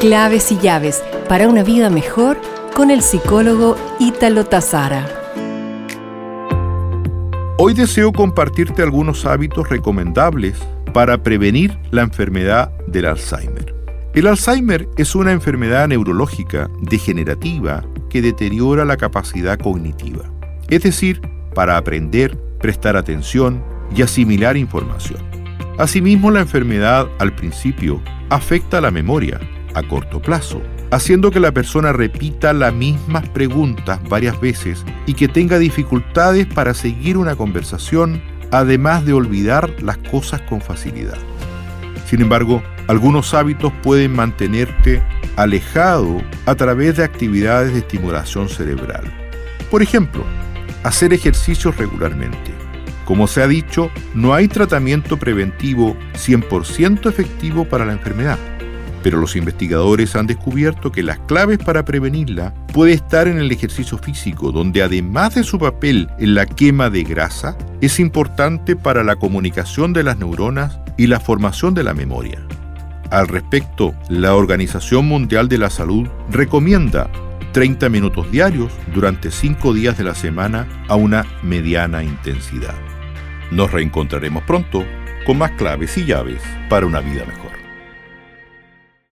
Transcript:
Claves y llaves para una vida mejor con el psicólogo Ítalo Tazara. Hoy deseo compartirte algunos hábitos recomendables para prevenir la enfermedad del Alzheimer. El Alzheimer es una enfermedad neurológica degenerativa que deteriora la capacidad cognitiva, es decir, para aprender, prestar atención y asimilar información. Asimismo, la enfermedad al principio afecta la memoria a corto plazo, haciendo que la persona repita las mismas preguntas varias veces y que tenga dificultades para seguir una conversación, además de olvidar las cosas con facilidad. Sin embargo, algunos hábitos pueden mantenerte alejado a través de actividades de estimulación cerebral. Por ejemplo, hacer ejercicios regularmente. Como se ha dicho, no hay tratamiento preventivo 100% efectivo para la enfermedad pero los investigadores han descubierto que las claves para prevenirla puede estar en el ejercicio físico, donde además de su papel en la quema de grasa, es importante para la comunicación de las neuronas y la formación de la memoria. Al respecto, la Organización Mundial de la Salud recomienda 30 minutos diarios durante 5 días de la semana a una mediana intensidad. Nos reencontraremos pronto con más claves y llaves para una vida mejor.